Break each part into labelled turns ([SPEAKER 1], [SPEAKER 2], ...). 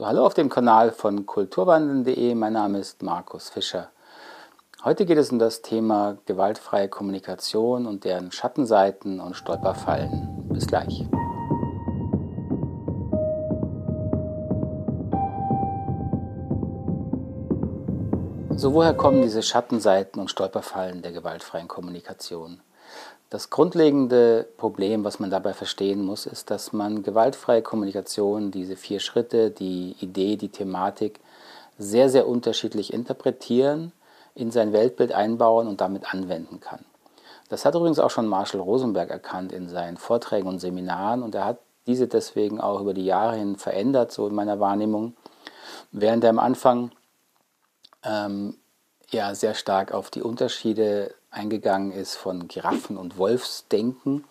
[SPEAKER 1] So, hallo auf dem Kanal von kulturwandeln.de. Mein Name ist Markus Fischer. Heute geht es um das Thema gewaltfreie Kommunikation und deren Schattenseiten und Stolperfallen. Bis gleich. So, woher kommen diese Schattenseiten und Stolperfallen der gewaltfreien Kommunikation? Das grundlegende Problem, was man dabei verstehen muss, ist, dass man gewaltfreie Kommunikation, diese vier Schritte, die Idee, die Thematik, sehr, sehr unterschiedlich interpretieren, in sein Weltbild einbauen und damit anwenden kann. Das hat übrigens auch schon Marshall Rosenberg erkannt in seinen Vorträgen und Seminaren und er hat diese deswegen auch über die Jahre hin verändert, so in meiner Wahrnehmung, während er am Anfang ähm, ja sehr stark auf die Unterschiede eingegangen ist von Giraffen- und Wolfsdenken,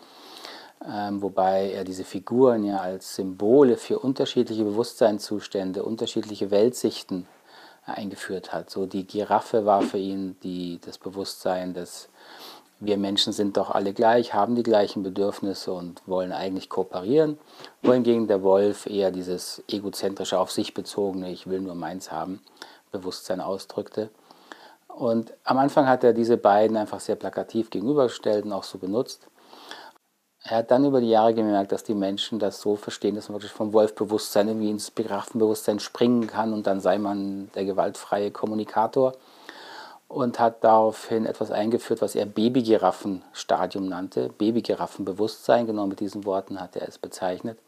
[SPEAKER 1] ähm, wobei er diese Figuren ja als Symbole für unterschiedliche Bewusstseinszustände, unterschiedliche Weltsichten eingeführt hat. So die Giraffe war für ihn die, das Bewusstsein, dass wir Menschen sind doch alle gleich, haben die gleichen Bedürfnisse und wollen eigentlich kooperieren, wohingegen der Wolf eher dieses egozentrische, auf sich bezogene, ich will nur meins haben, Bewusstsein ausdrückte. Und am Anfang hat er diese beiden einfach sehr plakativ gegenübergestellt und auch so benutzt. Er hat dann über die Jahre gemerkt, dass die Menschen das so verstehen, dass man wirklich vom Wolfbewusstsein irgendwie ins Beraffenbewusstsein springen kann und dann sei man der gewaltfreie Kommunikator und hat daraufhin etwas eingeführt, was er Babygiraffenstadium nannte. Babygiraffenbewusstsein, genau mit diesen Worten hat er es bezeichnet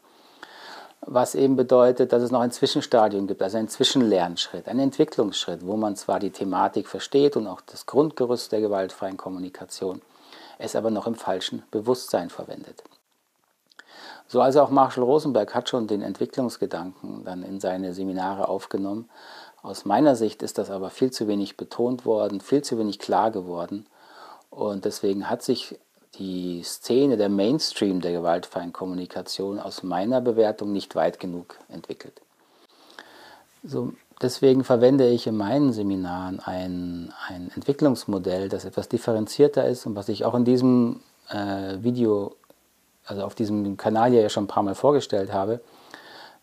[SPEAKER 1] was eben bedeutet, dass es noch ein Zwischenstadium gibt, also einen Zwischenlernschritt, einen Entwicklungsschritt, wo man zwar die Thematik versteht und auch das Grundgerüst der gewaltfreien Kommunikation, es aber noch im falschen Bewusstsein verwendet. So also auch Marshall Rosenberg hat schon den Entwicklungsgedanken dann in seine Seminare aufgenommen. Aus meiner Sicht ist das aber viel zu wenig betont worden, viel zu wenig klar geworden. Und deswegen hat sich die Szene, der Mainstream der gewaltfreien Kommunikation aus meiner Bewertung nicht weit genug entwickelt. So, deswegen verwende ich in meinen Seminaren ein, ein Entwicklungsmodell, das etwas differenzierter ist und was ich auch in diesem äh, Video, also auf diesem Kanal ja schon ein paar Mal vorgestellt habe,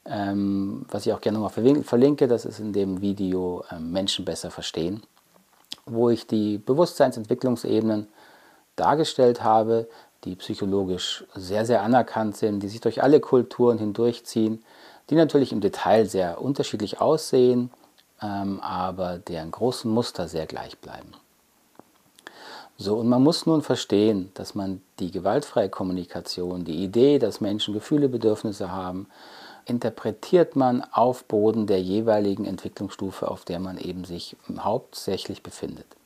[SPEAKER 1] ähm, was ich auch gerne nochmal verlinke, das ist in dem Video äh, Menschen besser verstehen, wo ich die Bewusstseinsentwicklungsebenen dargestellt habe, die psychologisch sehr, sehr anerkannt sind, die sich durch alle Kulturen hindurchziehen, die natürlich im Detail sehr unterschiedlich aussehen, ähm, aber deren großen Muster sehr gleich bleiben. So, und man muss nun verstehen, dass man die gewaltfreie Kommunikation, die Idee, dass Menschen Gefühle, Bedürfnisse haben, interpretiert man auf Boden der jeweiligen Entwicklungsstufe, auf der man eben sich hauptsächlich befindet.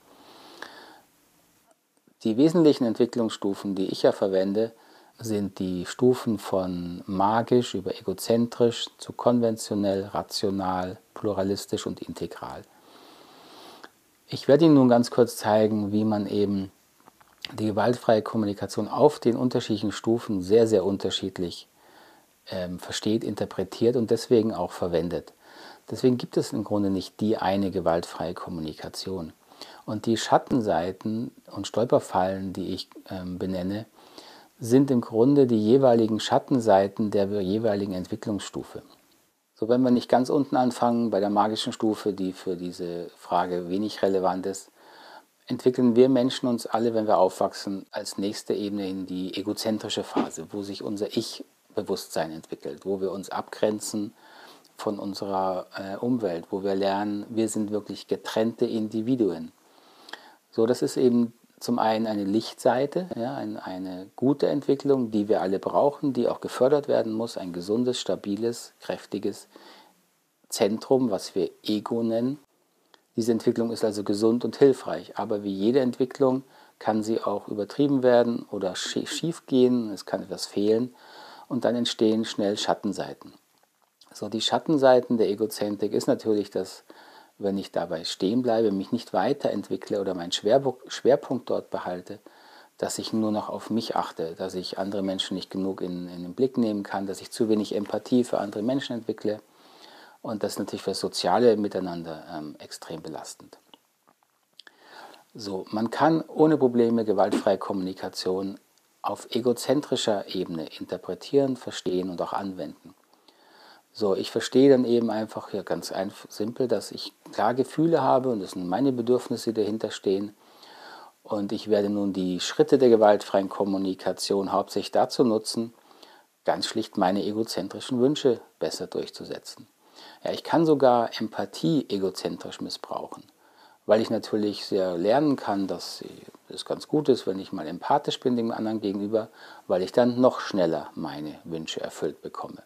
[SPEAKER 1] Die wesentlichen Entwicklungsstufen, die ich ja verwende, sind die Stufen von magisch über egozentrisch zu konventionell, rational, pluralistisch und integral. Ich werde Ihnen nun ganz kurz zeigen, wie man eben die gewaltfreie Kommunikation auf den unterschiedlichen Stufen sehr, sehr unterschiedlich ähm, versteht, interpretiert und deswegen auch verwendet. Deswegen gibt es im Grunde nicht die eine gewaltfreie Kommunikation. Und die Schattenseiten und Stolperfallen, die ich ähm, benenne, sind im Grunde die jeweiligen Schattenseiten der jeweiligen Entwicklungsstufe. So, wenn wir nicht ganz unten anfangen, bei der magischen Stufe, die für diese Frage wenig relevant ist, entwickeln wir Menschen uns alle, wenn wir aufwachsen, als nächste Ebene in die egozentrische Phase, wo sich unser Ich-Bewusstsein entwickelt, wo wir uns abgrenzen von unserer äh, Umwelt, wo wir lernen, wir sind wirklich getrennte Individuen. So, das ist eben zum einen eine Lichtseite, ja, eine, eine gute Entwicklung, die wir alle brauchen, die auch gefördert werden muss, ein gesundes, stabiles, kräftiges Zentrum, was wir Ego nennen. Diese Entwicklung ist also gesund und hilfreich, aber wie jede Entwicklung kann sie auch übertrieben werden oder schief gehen, es kann etwas fehlen und dann entstehen schnell Schattenseiten. So, die Schattenseiten der Egozentrik ist natürlich das wenn ich dabei stehen bleibe, mich nicht weiterentwickle oder meinen Schwerpunkt dort behalte, dass ich nur noch auf mich achte, dass ich andere Menschen nicht genug in, in den Blick nehmen kann, dass ich zu wenig Empathie für andere Menschen entwickle. Und das ist natürlich für das soziale Miteinander ähm, extrem belastend. So, man kann ohne Probleme gewaltfreie Kommunikation auf egozentrischer Ebene interpretieren, verstehen und auch anwenden. So, ich verstehe dann eben einfach ja ganz einfach, simpel, dass ich klar Gefühle habe und es sind meine Bedürfnisse, die dahinter stehen. Und ich werde nun die Schritte der gewaltfreien Kommunikation hauptsächlich dazu nutzen, ganz schlicht meine egozentrischen Wünsche besser durchzusetzen. Ja, ich kann sogar Empathie egozentrisch missbrauchen, weil ich natürlich sehr lernen kann, dass es ganz gut ist, wenn ich mal empathisch bin dem anderen gegenüber, weil ich dann noch schneller meine Wünsche erfüllt bekomme.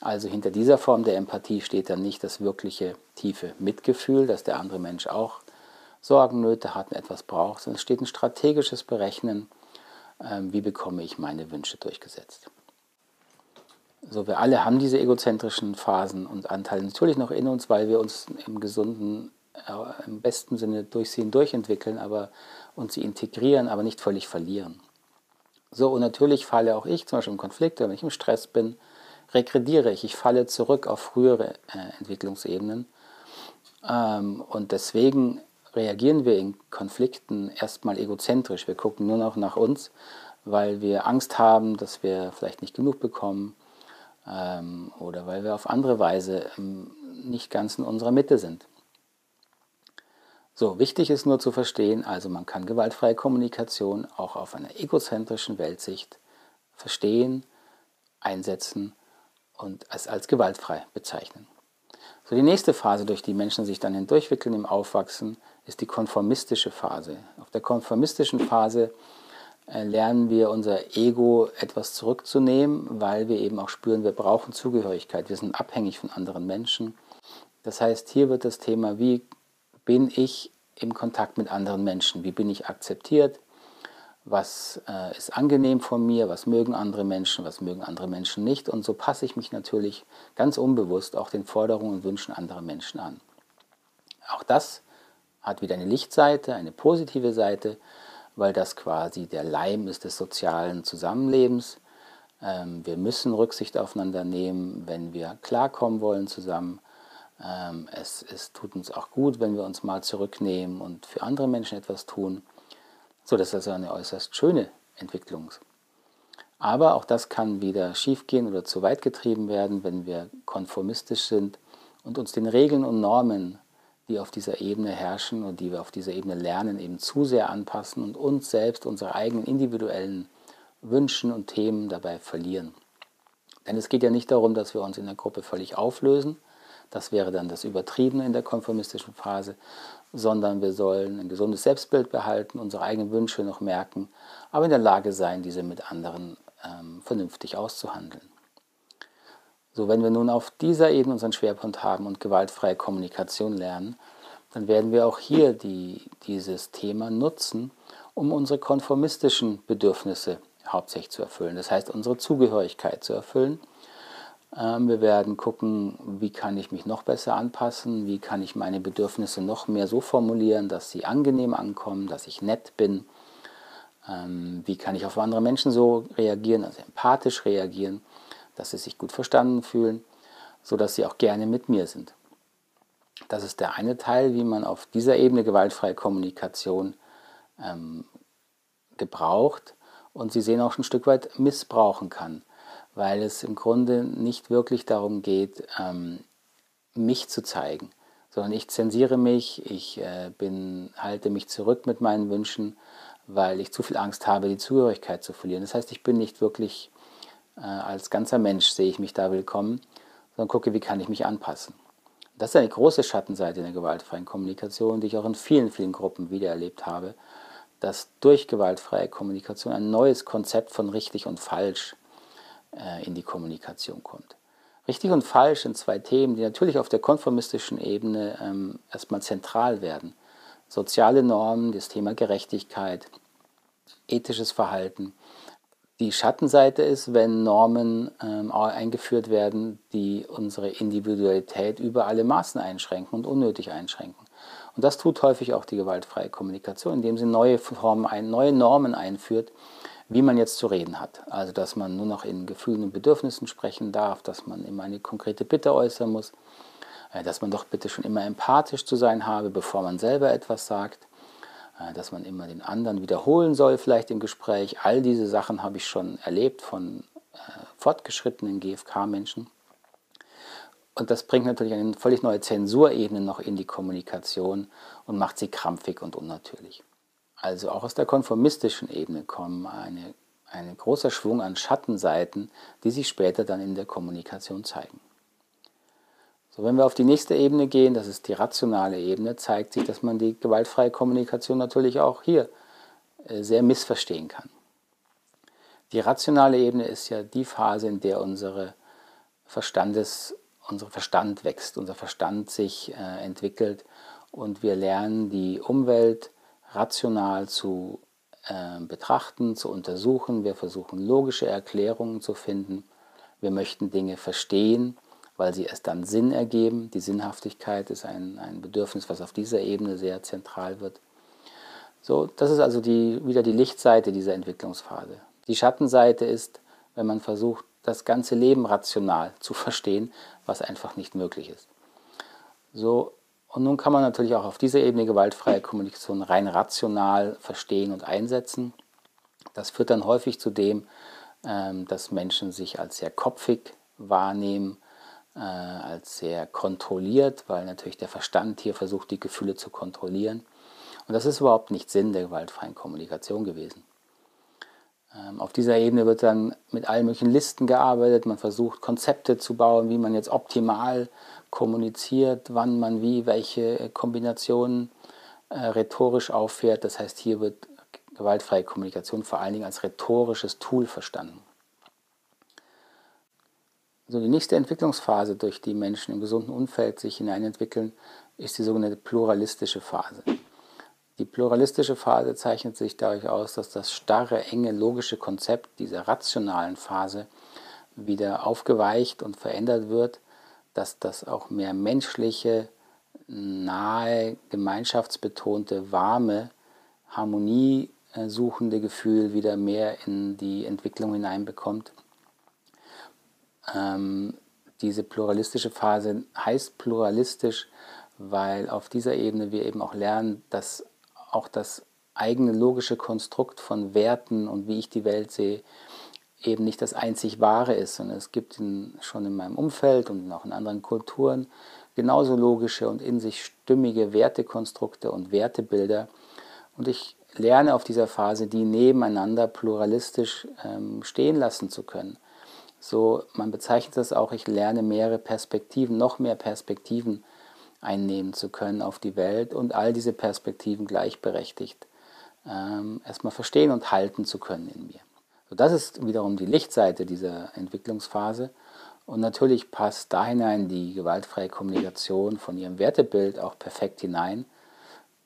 [SPEAKER 1] Also hinter dieser Form der Empathie steht dann nicht das wirkliche tiefe Mitgefühl, dass der andere Mensch auch Sorgen, Nöte hat und etwas braucht, sondern es steht ein strategisches Berechnen, ähm, wie bekomme ich meine Wünsche durchgesetzt. So, wir alle haben diese egozentrischen Phasen und Anteile natürlich noch in uns, weil wir uns im gesunden, äh, im besten Sinne durch sie durchentwickeln, aber und sie integrieren, aber nicht völlig verlieren. So, und natürlich falle auch ich, zum Beispiel im Konflikt, wenn ich im Stress bin, regrediere ich, ich falle zurück auf frühere äh, Entwicklungsebenen. Ähm, und deswegen reagieren wir in Konflikten erstmal egozentrisch. Wir gucken nur noch nach uns, weil wir Angst haben, dass wir vielleicht nicht genug bekommen ähm, oder weil wir auf andere Weise ähm, nicht ganz in unserer Mitte sind. So, wichtig ist nur zu verstehen, also man kann gewaltfreie Kommunikation auch auf einer egozentrischen Weltsicht verstehen, einsetzen und es als gewaltfrei bezeichnen. So, die nächste Phase, durch die Menschen sich dann hindurchwickeln im Aufwachsen, ist die konformistische Phase. Auf der konformistischen Phase äh, lernen wir unser Ego etwas zurückzunehmen, weil wir eben auch spüren, wir brauchen Zugehörigkeit, wir sind abhängig von anderen Menschen. Das heißt, hier wird das Thema, wie bin ich im Kontakt mit anderen Menschen, wie bin ich akzeptiert, was äh, ist angenehm von mir, was mögen andere Menschen, was mögen andere Menschen nicht. Und so passe ich mich natürlich ganz unbewusst auch den Forderungen und Wünschen anderer Menschen an. Auch das hat wieder eine Lichtseite, eine positive Seite, weil das quasi der Leim ist des sozialen Zusammenlebens. Ähm, wir müssen Rücksicht aufeinander nehmen, wenn wir klarkommen wollen zusammen. Ähm, es, es tut uns auch gut, wenn wir uns mal zurücknehmen und für andere Menschen etwas tun. So, das ist also eine äußerst schöne Entwicklung. Aber auch das kann wieder schiefgehen oder zu weit getrieben werden, wenn wir konformistisch sind und uns den Regeln und Normen die auf dieser Ebene herrschen und die wir auf dieser Ebene lernen, eben zu sehr anpassen und uns selbst, unsere eigenen individuellen Wünschen und Themen dabei verlieren. Denn es geht ja nicht darum, dass wir uns in der Gruppe völlig auflösen, das wäre dann das Übertriebene in der konformistischen Phase, sondern wir sollen ein gesundes Selbstbild behalten, unsere eigenen Wünsche noch merken, aber in der Lage sein, diese mit anderen ähm, vernünftig auszuhandeln. So, wenn wir nun auf dieser Ebene unseren Schwerpunkt haben und gewaltfreie Kommunikation lernen, dann werden wir auch hier die, dieses Thema nutzen, um unsere konformistischen Bedürfnisse hauptsächlich zu erfüllen. Das heißt, unsere Zugehörigkeit zu erfüllen. Ähm, wir werden gucken, wie kann ich mich noch besser anpassen, wie kann ich meine Bedürfnisse noch mehr so formulieren, dass sie angenehm ankommen, dass ich nett bin. Ähm, wie kann ich auf andere Menschen so reagieren, also empathisch reagieren dass sie sich gut verstanden fühlen, sodass sie auch gerne mit mir sind. Das ist der eine Teil, wie man auf dieser Ebene gewaltfreie Kommunikation ähm, gebraucht und Sie sehen auch ein Stück weit missbrauchen kann, weil es im Grunde nicht wirklich darum geht, ähm, mich zu zeigen, sondern ich zensiere mich, ich äh, bin, halte mich zurück mit meinen Wünschen, weil ich zu viel Angst habe, die Zugehörigkeit zu verlieren. Das heißt, ich bin nicht wirklich äh, als ganzer Mensch sehe ich mich da willkommen, sondern gucke, wie kann ich mich anpassen. Das ist eine große Schattenseite in der gewaltfreien Kommunikation, die ich auch in vielen, vielen Gruppen wiedererlebt habe, dass durch gewaltfreie Kommunikation ein neues Konzept von richtig und falsch äh, in die Kommunikation kommt. Richtig und falsch sind zwei Themen, die natürlich auf der konformistischen Ebene ähm, erstmal zentral werden. Soziale Normen, das Thema Gerechtigkeit, ethisches Verhalten die Schattenseite ist, wenn Normen ähm, eingeführt werden, die unsere Individualität über alle Maßen einschränken und unnötig einschränken. Und das tut häufig auch die gewaltfreie Kommunikation, indem sie neue Formen, neue Normen einführt, wie man jetzt zu reden hat. Also dass man nur noch in Gefühlen und Bedürfnissen sprechen darf, dass man immer eine konkrete Bitte äußern muss, äh, dass man doch bitte schon immer empathisch zu sein habe, bevor man selber etwas sagt äh, dass man immer den anderen wiederholen soll, vielleicht im Gespräch. All diese Sachen habe ich schon erlebt von äh, fortgeschrittenen GFK-Menschen. Und das bringt natürlich eine völlig neue Zensurebene noch in die Kommunikation und macht sie krampfig und unnatürlich. Also auch aus der konformistischen Ebene kommen eine, ein großer Schwung an Schattenseiten, die sich später dann in der Kommunikation zeigen. So, wenn wir auf die nächste Ebene gehen, das ist die rationale Ebene, zeigt sich, dass man die gewaltfreie Kommunikation natürlich auch hier äh, sehr missverstehen kann. Die rationale Ebene ist ja die Phase, in der unsere Verstandes, unser Verstand wächst, unser Verstand sich äh, entwickelt und wir lernen die Umwelt rational zu äh, betrachten, zu untersuchen. Wir versuchen logische Erklärungen zu finden. Wir möchten Dinge verstehen weil sie erst dann Sinn ergeben. Die Sinnhaftigkeit ist ein, ein Bedürfnis, was auf dieser Ebene sehr zentral wird. So, das ist also die, wieder die Lichtseite dieser Entwicklungsphase. Die Schattenseite ist, wenn man versucht, das ganze Leben rational zu verstehen, was einfach nicht möglich ist. So, und nun kann man natürlich auch auf dieser Ebene gewaltfreie Kommunikation rein rational verstehen und einsetzen. Das führt dann häufig zu dem, ähm, dass Menschen sich als sehr kopfig wahrnehmen, äh, als sehr kontrolliert, weil natürlich der Verstand hier versucht, die Gefühle zu kontrollieren. Und das ist überhaupt nicht Sinn der gewaltfreien Kommunikation gewesen. Ähm, auf dieser Ebene wird dann mit allen möglichen Listen gearbeitet, man versucht Konzepte zu bauen, wie man jetzt optimal kommuniziert, wann man wie, welche Kombinationen äh, rhetorisch auffährt. Das heißt, hier wird gewaltfreie Kommunikation vor allen Dingen als rhetorisches Tool verstanden. So die nächste Entwicklungsphase, durch die Menschen im gesunden Umfeld sich hineinentwickeln, ist die sogenannte pluralistische Phase. Die pluralistische Phase zeichnet sich dadurch aus, dass das starre, enge, logische Konzept dieser rationalen Phase wieder aufgeweicht und verändert wird, dass das auch mehr menschliche, nahe, gemeinschaftsbetonte, warme, harmoniesuchende Gefühl wieder mehr in die Entwicklung hineinbekommt. Ähm, diese pluralistische Phase heißt pluralistisch, weil auf dieser Ebene wir eben auch lernen, dass auch das eigene logische Konstrukt von Werten und wie ich die Welt sehe, eben nicht das einzig Wahre ist, sondern es gibt in, schon in meinem Umfeld und auch in anderen Kulturen genauso logische und in sich stimmige Wertekonstrukte und Wertebilder. Und ich lerne auf dieser Phase, die nebeneinander pluralistisch ähm, stehen lassen zu können. So, man bezeichnet das auch, ich lerne mehrere Perspektiven, noch mehr Perspektiven einnehmen zu können auf die Welt und all diese Perspektiven gleichberechtigt ähm, erstmal verstehen und halten zu können in mir. So, das ist wiederum die Lichtseite dieser Entwicklungsphase. Und natürlich passt da hinein die gewaltfreie Kommunikation von ihrem Wertebild auch perfekt hinein.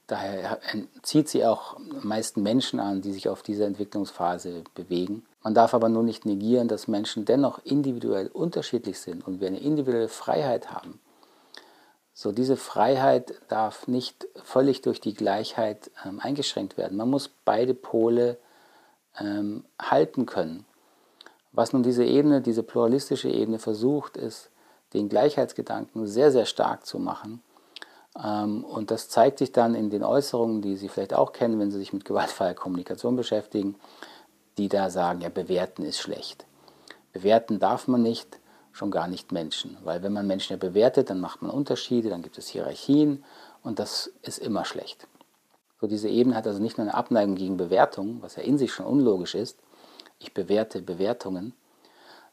[SPEAKER 1] Daher zieht sie auch meisten Menschen an, die sich auf dieser Entwicklungsphase bewegen. Man darf aber nur nicht negieren, dass Menschen dennoch individuell unterschiedlich sind und wir eine individuelle Freiheit haben. So, diese Freiheit darf nicht völlig durch die Gleichheit ähm, eingeschränkt werden. Man muss beide Pole ähm, halten können. Was nun diese Ebene, diese pluralistische Ebene versucht, ist, den Gleichheitsgedanken sehr, sehr stark zu machen ähm, und das zeigt sich dann in den Äußerungen, die Sie vielleicht auch kennen, wenn Sie sich mit gewaltfreier Kommunikation beschäftigen, die da sagen, ja, bewerten ist schlecht. Bewerten darf man nicht, schon gar nicht Menschen. Weil wenn man Menschen ja bewertet, dann macht man Unterschiede, dann gibt es Hierarchien und das ist immer schlecht. So diese Ebene hat also nicht nur eine Abneigung gegen Bewertungen, was ja in sich schon unlogisch ist. Ich bewerte Bewertungen,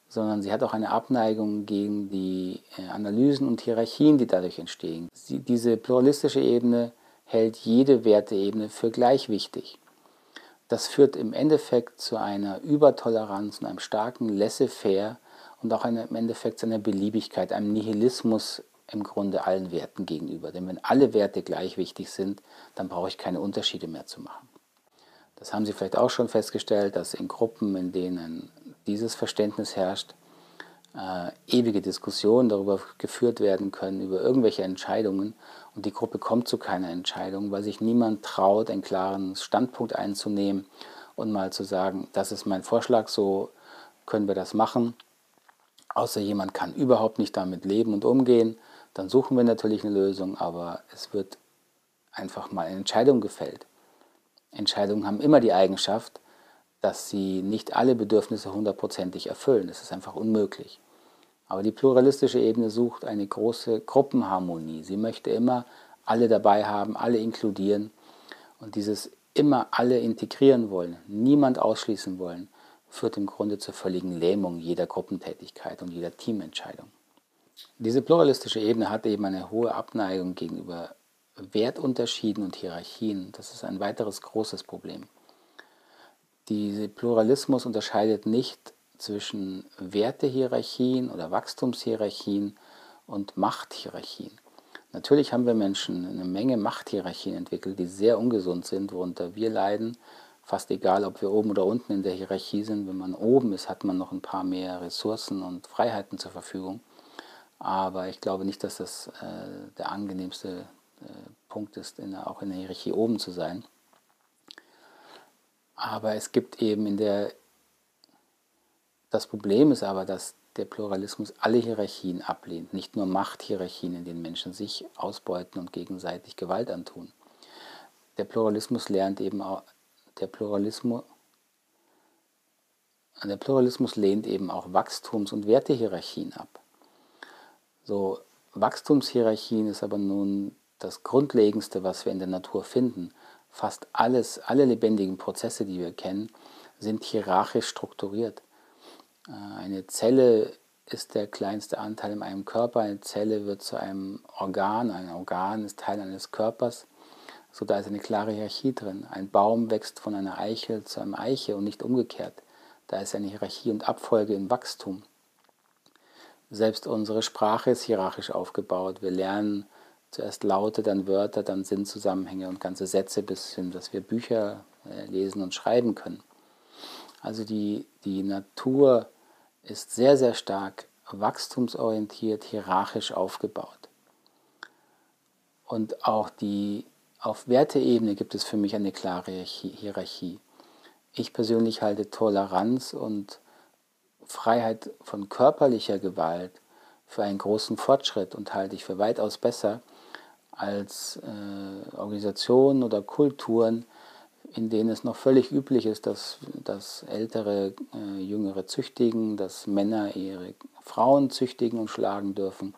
[SPEAKER 1] sondern sie hat auch eine Abneigung gegen die äh, Analysen und Hierarchien, die dadurch entstehen. Sie, diese pluralistische Ebene hält jede Werteebene für gleich wichtig. Das führt im Endeffekt zu einer Übertoleranz und einem starken Laissez-faire und auch eine, im Endeffekt zu einer Beliebigkeit, einem Nihilismus im Grunde allen Werten gegenüber. Denn wenn alle Werte gleich wichtig sind, dann brauche ich keine Unterschiede mehr zu machen. Das haben Sie vielleicht auch schon festgestellt, dass in Gruppen, in denen dieses Verständnis herrscht, äh, ewige Diskussionen darüber geführt werden können, über irgendwelche Entscheidungen und die Gruppe kommt zu keiner Entscheidung, weil sich niemand traut, einen klaren Standpunkt einzunehmen und mal zu sagen, das ist mein Vorschlag, so können wir das machen. Außer jemand kann überhaupt nicht damit leben und umgehen, dann suchen wir natürlich eine Lösung, aber es wird einfach mal eine Entscheidung gefällt. Entscheidungen haben immer die Eigenschaft, dass sie nicht alle Bedürfnisse hundertprozentig erfüllen. Das ist einfach unmöglich. Aber die pluralistische Ebene sucht eine große Gruppenharmonie. Sie möchte immer alle dabei haben, alle inkludieren. Und dieses immer alle integrieren wollen, niemand ausschließen wollen, führt im Grunde zur völligen Lähmung jeder Gruppentätigkeit und jeder Teamentscheidung. Diese pluralistische Ebene hat eben eine hohe Abneigung gegenüber Wertunterschieden und Hierarchien. Das ist ein weiteres großes Problem. Dieser Pluralismus unterscheidet nicht zwischen Wertehierarchien oder Wachstumshierarchien und Machthierarchien. Natürlich haben wir Menschen eine Menge Machthierarchien entwickelt, die sehr ungesund sind, worunter wir leiden. Fast egal, ob wir oben oder unten in der Hierarchie sind. Wenn man oben ist, hat man noch ein paar mehr Ressourcen und Freiheiten zur Verfügung. Aber ich glaube nicht, dass das äh, der angenehmste äh, Punkt ist, in, auch in der Hierarchie oben zu sein. Aber es gibt eben in der, das Problem ist aber, dass der Pluralismus alle Hierarchien ablehnt, nicht nur Machthierarchien, in denen Menschen sich ausbeuten und gegenseitig Gewalt antun. Der Pluralismus lernt eben auch, der Pluralismus, der Pluralismus lehnt eben auch Wachstums- und Wertehierarchien ab. So, Wachstumshierarchien ist aber nun das Grundlegendste, was wir in der Natur finden. Fast alles, alle lebendigen Prozesse, die wir kennen, sind hierarchisch strukturiert. Äh, eine Zelle ist der kleinste Anteil in einem Körper. Eine Zelle wird zu einem Organ. Ein Organ ist Teil eines Körpers. So da ist eine klare Hierarchie drin. Ein Baum wächst von einer Eichel zu einem Eiche und nicht umgekehrt. Da ist eine Hierarchie und Abfolge im Wachstum. Selbst unsere Sprache ist hierarchisch aufgebaut. Wir lernen zuerst Laute, dann Wörter, dann Sinnzusammenhänge und ganze Sätze bis hin, dass wir Bücher äh, lesen und schreiben können. Also die, die Natur ist sehr, sehr stark wachstumsorientiert, hierarchisch aufgebaut. Und auch die, auf Werteebene gibt es für mich eine klare Hierarchie. Ich persönlich halte Toleranz und Freiheit von körperlicher Gewalt für einen großen Fortschritt und halte ich für weitaus besser als äh, Organisationen oder Kulturen, in denen es noch völlig üblich ist, dass, dass ältere, äh, jüngere züchtigen, dass Männer ihre Frauen züchtigen und schlagen dürfen,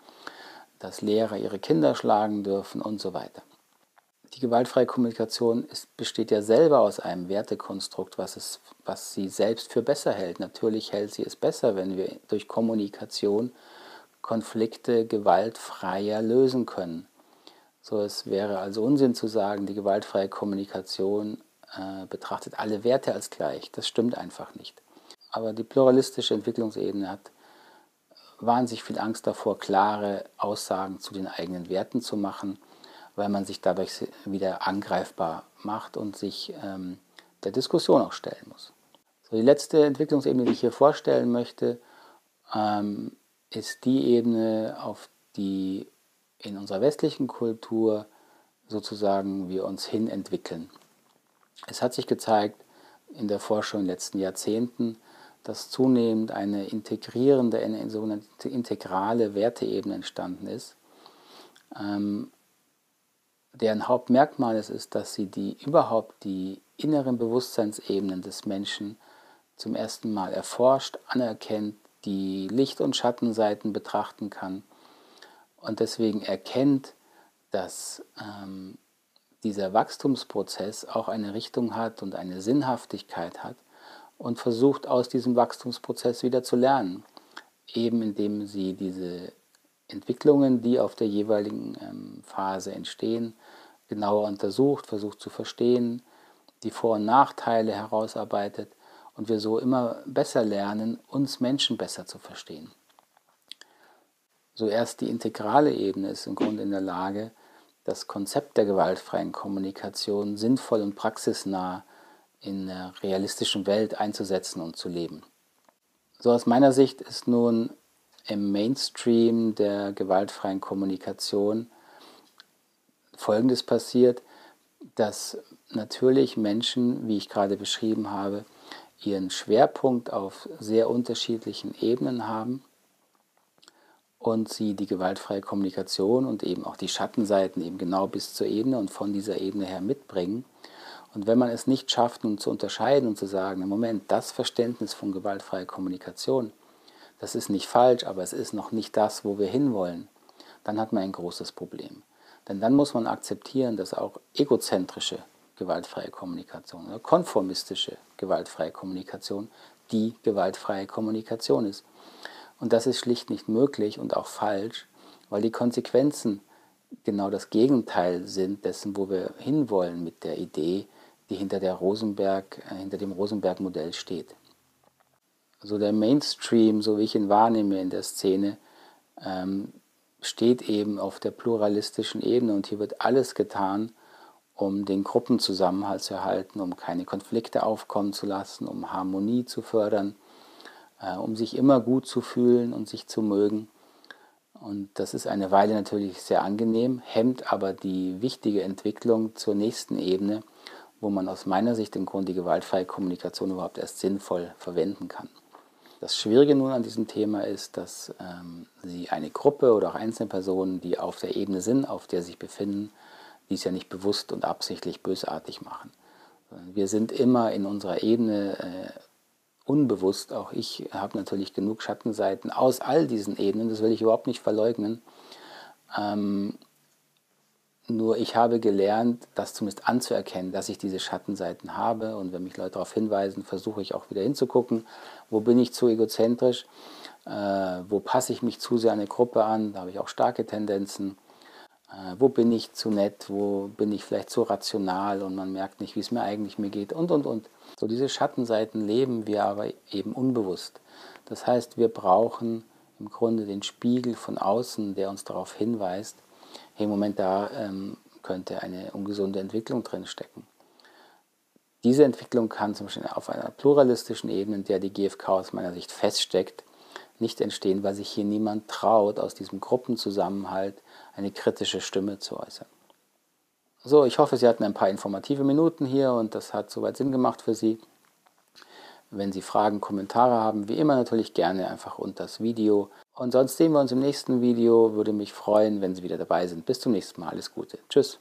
[SPEAKER 1] dass Lehrer ihre Kinder schlagen dürfen und so weiter. Die gewaltfreie Kommunikation ist, besteht ja selber aus einem Wertekonstrukt, was, es, was sie selbst für besser hält. Natürlich hält sie es besser, wenn wir durch Kommunikation Konflikte gewaltfreier lösen können. So, es wäre also Unsinn zu sagen, die gewaltfreie Kommunikation äh, betrachtet alle Werte als gleich. Das stimmt einfach nicht. Aber die pluralistische Entwicklungsebene hat wahnsinnig viel Angst davor, klare Aussagen zu den eigenen Werten zu machen, weil man sich dadurch wieder angreifbar macht und sich ähm, der Diskussion auch stellen muss. So, die letzte Entwicklungsebene, die ich hier vorstellen möchte, ähm, ist die Ebene, auf die in unserer westlichen Kultur sozusagen wir uns hin entwickeln. Es hat sich gezeigt in der Forschung in den letzten Jahrzehnten, dass zunehmend eine integrierende, eine sogenannte integrale Werteebene entstanden ist, ähm, deren Hauptmerkmal ist, ist, dass sie die überhaupt die inneren Bewusstseinsebenen des Menschen zum ersten Mal erforscht, anerkennt, die Licht- und Schattenseiten betrachten kann und deswegen erkennt, dass ähm, dieser Wachstumsprozess auch eine Richtung hat und eine Sinnhaftigkeit hat und versucht aus diesem Wachstumsprozess wieder zu lernen, eben indem sie diese Entwicklungen, die auf der jeweiligen ähm, Phase entstehen, genauer untersucht, versucht zu verstehen, die Vor- und Nachteile herausarbeitet und wir so immer besser lernen, uns Menschen besser zu verstehen. So erst die integrale Ebene ist im Grunde in der Lage, das Konzept der gewaltfreien Kommunikation sinnvoll und praxisnah in der realistischen Welt einzusetzen und zu leben. So aus meiner Sicht ist nun im Mainstream der gewaltfreien Kommunikation Folgendes passiert, dass natürlich Menschen, wie ich gerade beschrieben habe, ihren Schwerpunkt auf sehr unterschiedlichen Ebenen haben und sie die gewaltfreie Kommunikation und eben auch die Schattenseiten eben genau bis zur Ebene und von dieser Ebene her mitbringen. Und wenn man es nicht schafft, nun zu unterscheiden und zu sagen, im Moment, das Verständnis von gewaltfreier Kommunikation, das ist nicht falsch, aber es ist noch nicht das, wo wir hinwollen, dann hat man ein großes Problem. Denn dann muss man akzeptieren, dass auch egozentrische gewaltfreie Kommunikation oder konformistische gewaltfreie Kommunikation die gewaltfreie Kommunikation ist. Und das ist schlicht nicht möglich und auch falsch, weil die Konsequenzen genau das Gegenteil sind dessen, wo wir hinwollen mit der Idee, die hinter, der Rosenberg, äh, hinter dem Rosenberg-Modell steht. Also der Mainstream, so wie ich ihn wahrnehme in der Szene, ähm, steht eben auf der pluralistischen Ebene und hier wird alles getan, um den Gruppenzusammenhalt zu erhalten, um keine Konflikte aufkommen zu lassen, um Harmonie zu fördern, äh, um sich immer gut zu fühlen und sich zu mögen. Und das ist eine Weile natürlich sehr angenehm, hemmt aber die wichtige Entwicklung zur nächsten Ebene, wo man aus meiner Sicht im Grunde die gewaltfreie Kommunikation überhaupt erst sinnvoll verwenden kann. Das Schwierige nun an diesem Thema ist, dass ähm, Sie eine Gruppe oder auch einzelne Personen, die auf der Ebene sind, auf der sie sich befinden, dies ja nicht bewusst und absichtlich bösartig machen. Wir sind immer in unserer Ebene äh, unbewusst, auch ich habe natürlich genug Schattenseiten aus all diesen Ebenen, das will ich überhaupt nicht verleugnen. Ähm, nur ich habe gelernt, das zumindest anzuerkennen, dass ich diese Schattenseiten habe. Und wenn mich Leute darauf hinweisen, versuche ich auch wieder hinzugucken, wo bin ich zu egozentrisch, äh, wo passe ich mich zu sehr an eine Gruppe an, da habe ich auch starke Tendenzen. Äh, wo bin ich zu nett, wo bin ich vielleicht zu rational und man merkt nicht, wie es mir eigentlich mir geht und, und, und. So diese Schattenseiten leben wir aber eben unbewusst. Das heißt, wir brauchen im Grunde den Spiegel von außen, der uns darauf hinweist, hey, Moment, da ähm, könnte eine ungesunde Entwicklung drin stecken. Diese Entwicklung kann zum Beispiel auf einer pluralistischen Ebene, in der die GfK aus meiner Sicht feststeckt, nicht entstehen, weil sich hier niemand traut, aus diesem Gruppenzusammenhalt eine kritische Stimme zu äußern. So, ich hoffe, Sie hatten ein paar informative Minuten hier und das hat soweit Sinn gemacht für Sie. Wenn Sie Fragen, Kommentare haben, wie immer natürlich gerne einfach unter das Video. Und sonst sehen wir uns im nächsten Video. Würde mich freuen, wenn Sie wieder dabei sind. Bis zum nächsten Mal. Alles Gute. Tschüss.